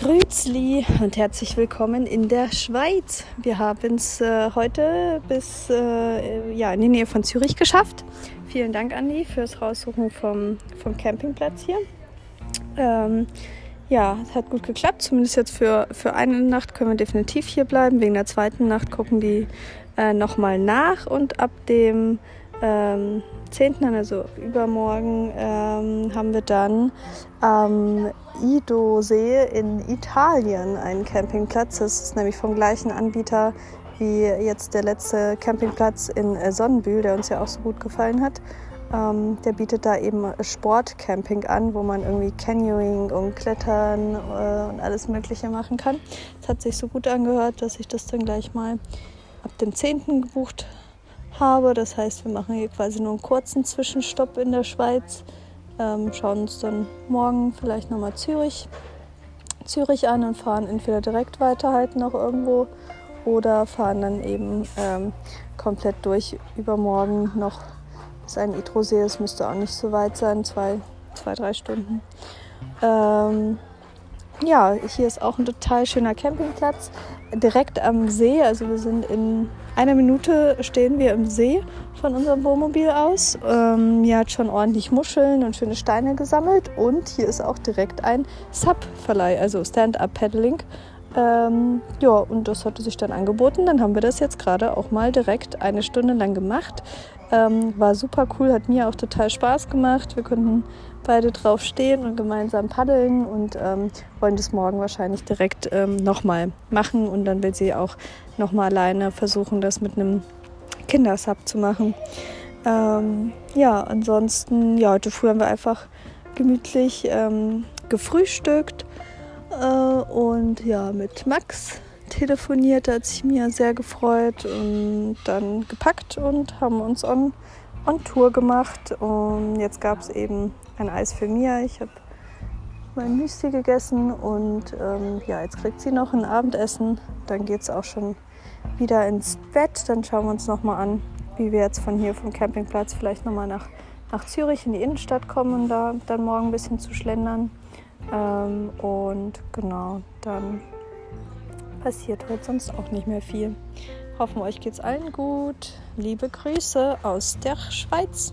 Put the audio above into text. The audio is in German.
Grüßli und herzlich willkommen in der Schweiz. Wir haben es äh, heute bis äh, ja, in die Nähe von Zürich geschafft. Vielen Dank, Andi, fürs Raussuchen vom, vom Campingplatz hier. Ähm, ja, es hat gut geklappt. Zumindest jetzt für, für eine Nacht können wir definitiv hier bleiben. Wegen der zweiten Nacht gucken die äh, nochmal nach und ab dem ähm, 10., also übermorgen, ähm, haben wir dann am Ido-See in Italien einen Campingplatz. Das ist nämlich vom gleichen Anbieter wie jetzt der letzte Campingplatz in äh, Sonnenbühl, der uns ja auch so gut gefallen hat. Ähm, der bietet da eben Sportcamping an, wo man irgendwie Canyoning und Klettern äh, und alles Mögliche machen kann. Es hat sich so gut angehört, dass ich das dann gleich mal ab dem 10. gebucht habe. Das heißt, wir machen hier quasi nur einen kurzen Zwischenstopp in der Schweiz. Ähm, schauen uns dann morgen vielleicht nochmal Zürich, Zürich an und fahren entweder direkt weiter halt noch irgendwo oder fahren dann eben ähm, komplett durch übermorgen noch bis ein Idrosee. Es müsste auch nicht so weit sein, zwei, zwei drei Stunden. Ähm, ja, hier ist auch ein total schöner Campingplatz, direkt am See. Also wir sind in einer Minute stehen wir im See von unserem Wohnmobil aus. Ähm, hier hat schon ordentlich Muscheln und schöne Steine gesammelt und hier ist auch direkt ein Sub-Verleih, also Stand-Up-Paddling. Ähm, ja, und das hatte sich dann angeboten. Dann haben wir das jetzt gerade auch mal direkt eine Stunde lang gemacht. Ähm, war super cool, hat mir auch total Spaß gemacht. Wir konnten beide drauf stehen und gemeinsam paddeln und ähm, wollen das morgen wahrscheinlich direkt ähm, nochmal machen. Und dann will sie auch nochmal alleine versuchen, das mit einem Kindersub zu machen. Ähm, ja, ansonsten, ja, heute früh haben wir einfach gemütlich ähm, gefrühstückt und ja, mit Max telefoniert, da hat sich mir sehr gefreut und dann gepackt und haben uns on, on Tour gemacht. Und jetzt gab es eben ein Eis für Mia. Ich habe mein Müsli gegessen und ähm, ja, jetzt kriegt sie noch ein Abendessen. Dann geht es auch schon wieder ins Bett. Dann schauen wir uns nochmal an, wie wir jetzt von hier vom Campingplatz vielleicht nochmal nach, nach Zürich in die Innenstadt kommen und da dann morgen ein bisschen zu schlendern. Ähm, und genau, dann passiert heute sonst auch nicht mehr viel. Hoffen euch geht's allen gut. Liebe Grüße aus der Schweiz.